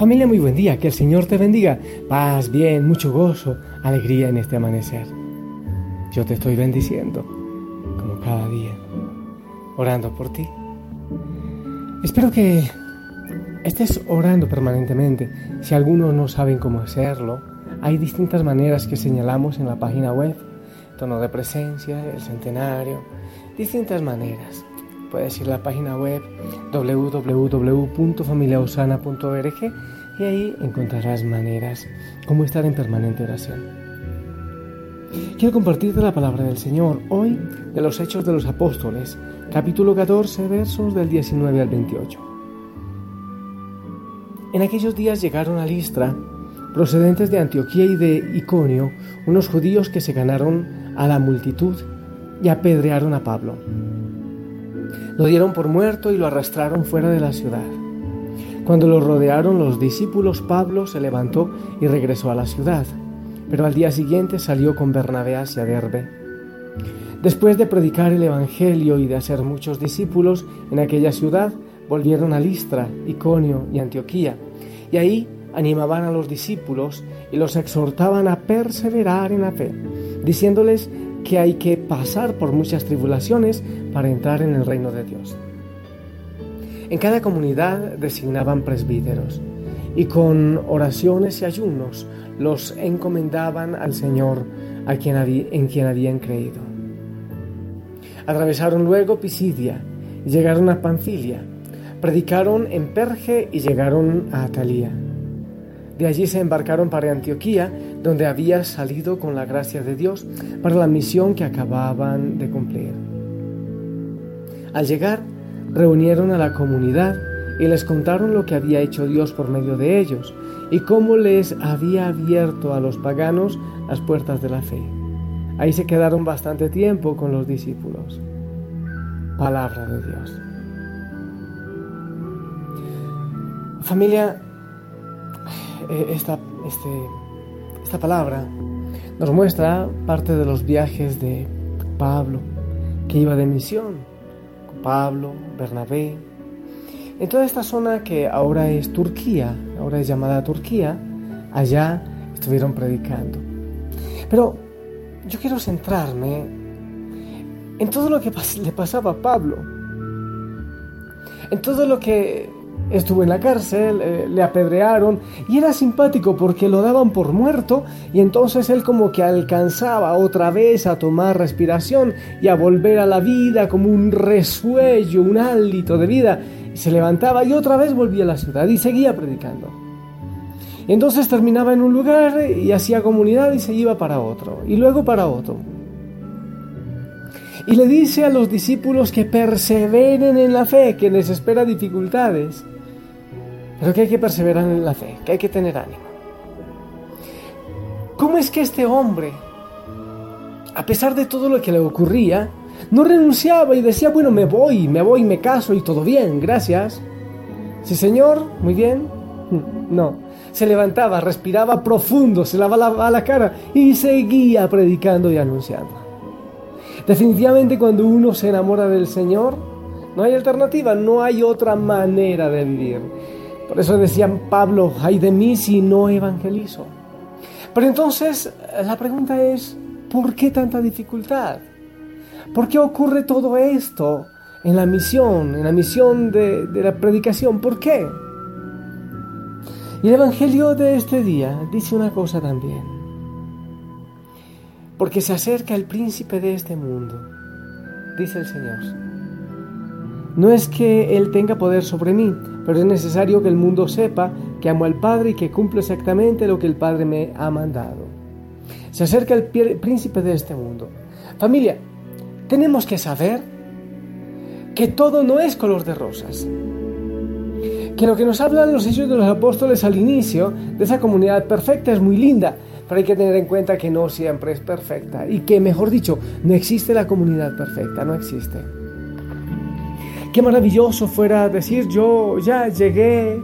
Familia, muy buen día, que el Señor te bendiga. Paz, bien, mucho gozo, alegría en este amanecer. Yo te estoy bendiciendo, como cada día, orando por ti. Espero que estés orando permanentemente. Si algunos no saben cómo hacerlo, hay distintas maneras que señalamos en la página web. Tono de presencia, el centenario, distintas maneras. Puedes ir a la página web www.familiausana.org y ahí encontrarás maneras como estar en permanente oración. Quiero compartirte la palabra del Señor hoy de los Hechos de los Apóstoles, capítulo 14, versos del 19 al 28. En aquellos días llegaron a Listra, procedentes de Antioquía y de Iconio, unos judíos que se ganaron a la multitud y apedrearon a Pablo. Lo dieron por muerto y lo arrastraron fuera de la ciudad. Cuando lo rodearon los discípulos, Pablo se levantó y regresó a la ciudad, pero al día siguiente salió con Bernabé hacia Derbe. Después de predicar el Evangelio y de hacer muchos discípulos en aquella ciudad, volvieron a Listra, Iconio y Antioquía, y ahí animaban a los discípulos y los exhortaban a perseverar en la fe, diciéndoles que hay que pasar por muchas tribulaciones para entrar en el reino de Dios. En cada comunidad designaban presbíteros y con oraciones y ayunos los encomendaban al Señor a quien en quien habían creído. Atravesaron luego Pisidia y llegaron a Panfilia. Predicaron en Perge y llegaron a Atalía. De allí se embarcaron para Antioquía, donde había salido con la gracia de Dios para la misión que acababan de cumplir. Al llegar, reunieron a la comunidad y les contaron lo que había hecho Dios por medio de ellos y cómo les había abierto a los paganos las puertas de la fe. Ahí se quedaron bastante tiempo con los discípulos. Palabra de Dios. Familia, eh, esta, este, esta palabra nos muestra parte de los viajes de Pablo, que iba de misión, Pablo, Bernabé, en toda esta zona que ahora es Turquía, ahora es llamada Turquía, allá estuvieron predicando. Pero yo quiero centrarme en todo lo que le pasaba a Pablo, en todo lo que estuvo en la cárcel, eh, le apedrearon y era simpático porque lo daban por muerto y entonces él como que alcanzaba otra vez a tomar respiración y a volver a la vida como un resuello, un hálito de vida. Se levantaba y otra vez volvía a la ciudad y seguía predicando. entonces terminaba en un lugar y hacía comunidad y se iba para otro y luego para otro. Y le dice a los discípulos que perseveren en la fe, que les espera dificultades pero que hay que perseverar en la fe, que hay que tener ánimo. ¿Cómo es que este hombre, a pesar de todo lo que le ocurría, no renunciaba y decía, bueno, me voy, me voy, me caso y todo bien, gracias? Sí, señor, muy bien. No, se levantaba, respiraba profundo, se lavaba la cara y seguía predicando y anunciando. Definitivamente cuando uno se enamora del Señor, no hay alternativa, no hay otra manera de vivir. Por eso decían Pablo, ay de mí si no evangelizo. Pero entonces la pregunta es, ¿por qué tanta dificultad? ¿Por qué ocurre todo esto en la misión, en la misión de, de la predicación? ¿Por qué? Y el Evangelio de este día dice una cosa también. Porque se acerca el príncipe de este mundo, dice el Señor. No es que Él tenga poder sobre mí, pero es necesario que el mundo sepa que amo al Padre y que cumplo exactamente lo que el Padre me ha mandado. Se acerca el príncipe de este mundo. Familia, tenemos que saber que todo no es color de rosas. Que lo que nos hablan los hechos de los apóstoles al inicio de esa comunidad perfecta es muy linda, pero hay que tener en cuenta que no siempre es perfecta y que, mejor dicho, no existe la comunidad perfecta, no existe. Qué maravilloso fuera decir yo ya llegué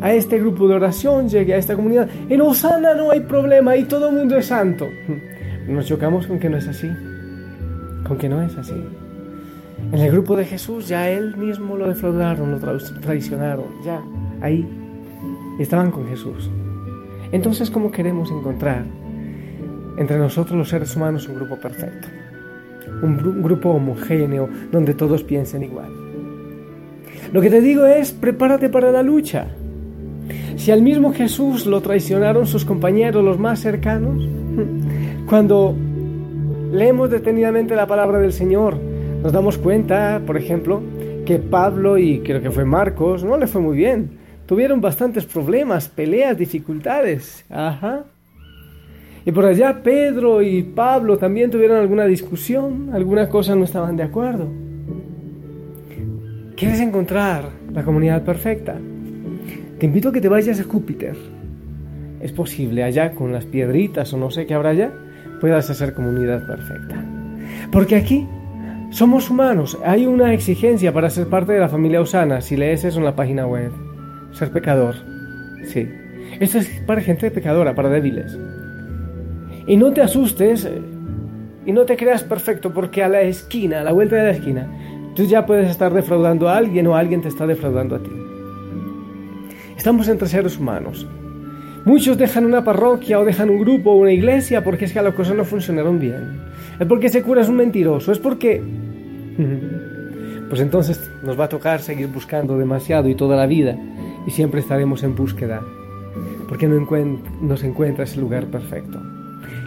a este grupo de oración, llegué a esta comunidad. En Osana no hay problema y todo el mundo es santo. Nos chocamos con que no es así. Con que no es así. En el grupo de Jesús ya él mismo lo defraudaron, lo traicionaron, ya, ahí. estaban con Jesús. Entonces, ¿cómo queremos encontrar entre nosotros los seres humanos un grupo perfecto? Un, grupo homogéneo donde todos piensen igual. Lo que te digo es, prepárate para la lucha. Si al mismo Jesús lo traicionaron sus compañeros, los más cercanos, cuando leemos detenidamente la palabra del Señor, nos damos cuenta, por ejemplo, que Pablo y creo que fue Marcos no le fue muy bien. Tuvieron bastantes problemas, peleas, dificultades. Ajá. Y por allá Pedro y Pablo también tuvieron alguna discusión, alguna cosa no estaban de acuerdo. ¿Quieres encontrar la comunidad perfecta? Te invito a que te vayas a Júpiter. Es posible allá con las piedritas o no sé qué habrá allá, puedas hacer comunidad perfecta. Porque aquí somos humanos, hay una exigencia para ser parte de la familia Osana, si lees eso en la página web. Ser pecador, sí. Esto es para gente pecadora, para débiles. Y no te asustes eh, y no te creas perfecto porque a la esquina, a la vuelta de la esquina, tú ya puedes estar defraudando a alguien o alguien te está defraudando a ti. Estamos entre seres humanos. Muchos dejan una parroquia o dejan un grupo o una iglesia porque es que las cosas no funcionaron bien. Es porque ese cura es un mentiroso. Es porque... Pues entonces nos va a tocar seguir buscando demasiado y toda la vida y siempre estaremos en búsqueda porque no nos encuentra ese lugar perfecto.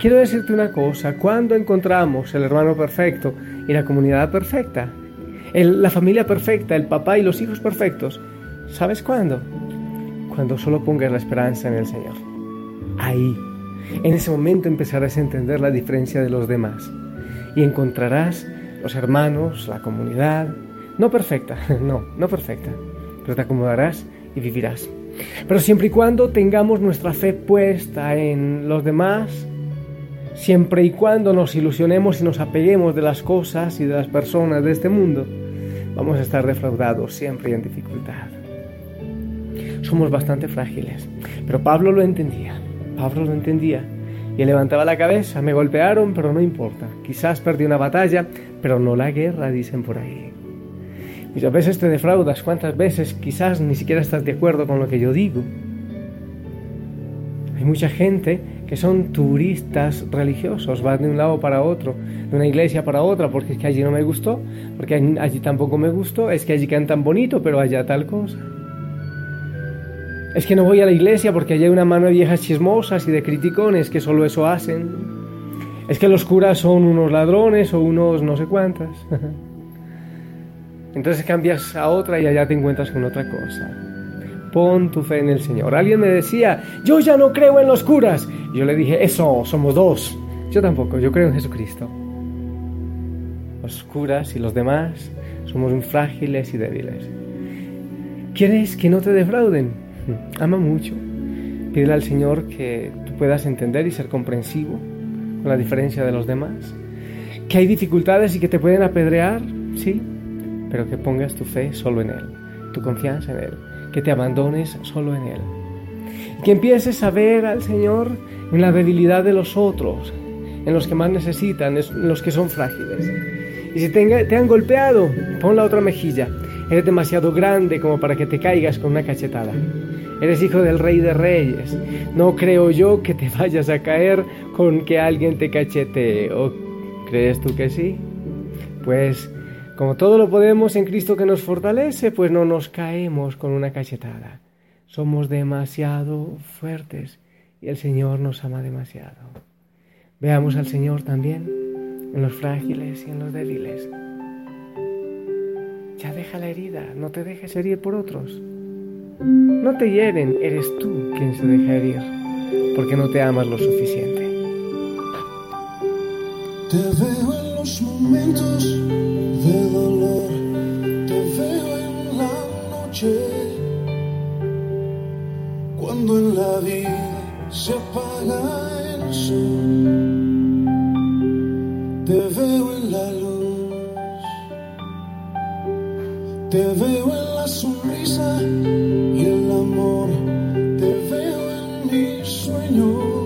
Quiero decirte una cosa, cuando encontramos el hermano perfecto y la comunidad perfecta, la familia perfecta, el papá y los hijos perfectos, ¿sabes cuándo? Cuando solo pongas la esperanza en el Señor. Ahí, en ese momento empezarás a entender la diferencia de los demás y encontrarás los hermanos, la comunidad, no perfecta, no, no perfecta, pero te acomodarás y vivirás. Pero siempre y cuando tengamos nuestra fe puesta en los demás, siempre y cuando nos ilusionemos y nos apeguemos de las cosas y de las personas de este mundo, vamos a estar defraudados siempre y en dificultad. Somos bastante frágiles, pero Pablo lo entendía, Pablo lo entendía y levantaba la cabeza, me golpearon, pero no importa, quizás perdí una batalla, pero no la guerra, dicen por ahí. Muchas veces te defraudas, cuántas veces quizás ni siquiera estás de acuerdo con lo que yo digo. Hay mucha gente que son turistas religiosos, van de un lado para otro, de una iglesia para otra, porque es que allí no me gustó, porque allí tampoco me gustó, es que allí cantan bonito, pero allá tal cosa. Es que no voy a la iglesia porque allí hay una mano de viejas chismosas y de criticones que solo eso hacen. Es que los curas son unos ladrones o unos no sé cuántas. Entonces cambias a otra y allá te encuentras con otra cosa. Pon tu fe en el Señor. Alguien me decía, yo ya no creo en los curas. yo le dije, eso, somos dos. Yo tampoco, yo creo en Jesucristo. Los curas y los demás somos frágiles y débiles. ¿Quieres que no te defrauden? Ama mucho. Pídele al Señor que tú puedas entender y ser comprensivo con la diferencia de los demás. Que hay dificultades y que te pueden apedrear, sí, pero que pongas tu fe solo en Él, tu confianza en Él que te abandones solo en Él. Que empieces a ver al Señor en la debilidad de los otros, en los que más necesitan, en los que son frágiles. Y si te, te han golpeado, pon la otra mejilla. Eres demasiado grande como para que te caigas con una cachetada. Eres hijo del rey de reyes. No creo yo que te vayas a caer con que alguien te cachete. ¿O crees tú que sí? Pues como todo lo podemos en Cristo que nos fortalece, pues no nos caemos con una cachetada. Somos demasiado fuertes y el Señor nos ama demasiado. Veamos al Señor también en los frágiles y en los débiles. Ya deja la herida, no te dejes herir por otros. No te hieren, eres tú quien se deja herir, porque no te amas lo suficiente. Te veo en los momentos de dolor, te veo en la noche, cuando en la vida se apaga el sol. Te veo en la luz, te veo en la sonrisa y el amor, te veo en mis sueños.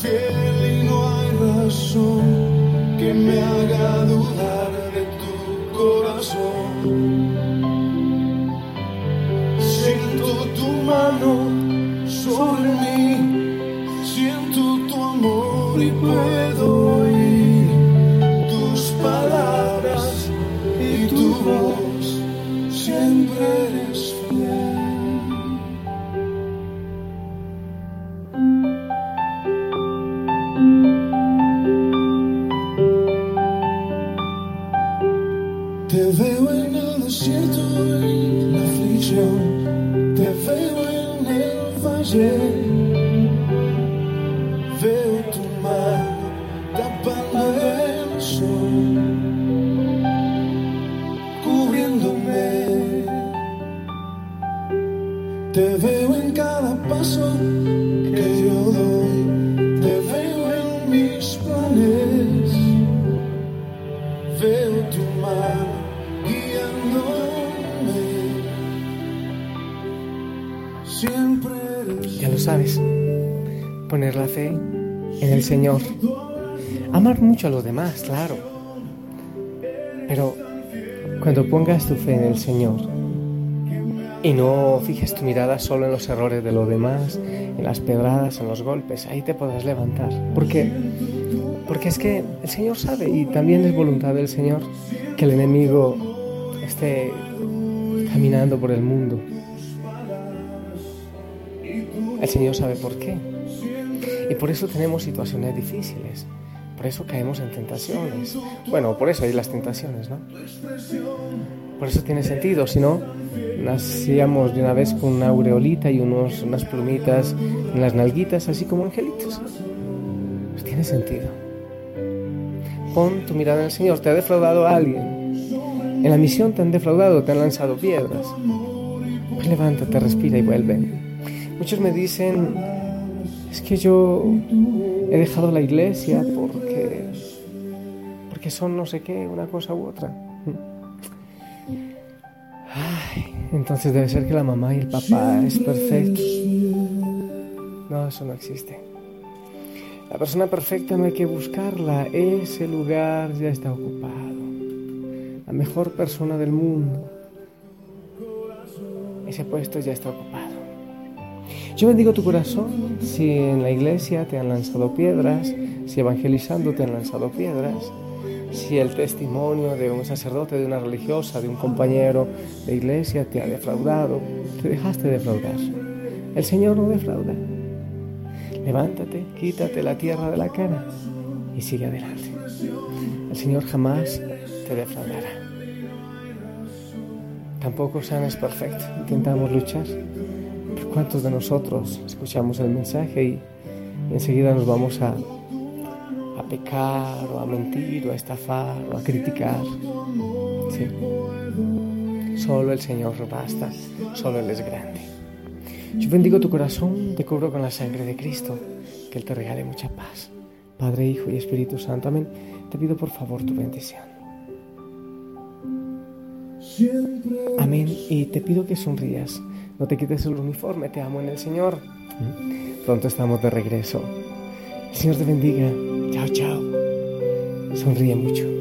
Fiel y no hay razón que me haga dudar de tu corazón. Siento tu mano sobre mí, siento tu amor y puedo Te veo en cada paso que yo doy, te veo en mis planes. Veo tu mano guiándome. Siempre Ya lo sabes, poner la fe en el Señor. Amar mucho a los demás, claro. Pero cuando pongas tu fe en el Señor y no fijes tu mirada solo en los errores de los demás, en las pedradas, en los golpes, ahí te podrás levantar. Porque, porque es que el Señor sabe y también es voluntad del Señor que el enemigo esté caminando por el mundo. El Señor sabe por qué. Y por eso tenemos situaciones difíciles. Por eso caemos en tentaciones. Bueno, por eso hay las tentaciones, ¿no? Por eso tiene sentido. Si no, nacíamos de una vez con una aureolita y unos, unas plumitas en las nalguitas, así como angelitos. Pues tiene sentido. Pon tu mirada en el Señor. ¿Te ha defraudado alguien? En la misión te han defraudado, te han lanzado piedras. Pues levántate, respira y vuelve. Muchos me dicen, es que yo he dejado la iglesia porque, porque son no sé qué, una cosa u otra. Ay, entonces debe ser que la mamá y el papá es perfecto. No, eso no existe. La persona perfecta no hay que buscarla, ese lugar ya está ocupado. La mejor persona del mundo, ese puesto ya está ocupado. Yo bendigo tu corazón si en la iglesia te han lanzado piedras, si evangelizando te han lanzado piedras, si el testimonio de un sacerdote, de una religiosa, de un compañero de iglesia te ha defraudado, te dejaste defraudar. El Señor no defrauda. Levántate, quítate la tierra de la cara y sigue adelante. El Señor jamás te defraudará. Tampoco San es perfecto. Intentamos luchar. ¿Cuántos de nosotros escuchamos el mensaje y enseguida nos vamos a, a pecar o a mentir o a estafar o a criticar? Sí. Solo el Señor basta. Solo Él es grande. Yo bendigo tu corazón, te cubro con la sangre de Cristo, que Él te regale mucha paz. Padre, Hijo y Espíritu Santo, amén. Te pido por favor tu bendición. Amén. Y te pido que sonrías. No te quites el uniforme, te amo en el Señor. Pronto estamos de regreso. El Señor te bendiga. Chao, chao. Sonríe mucho.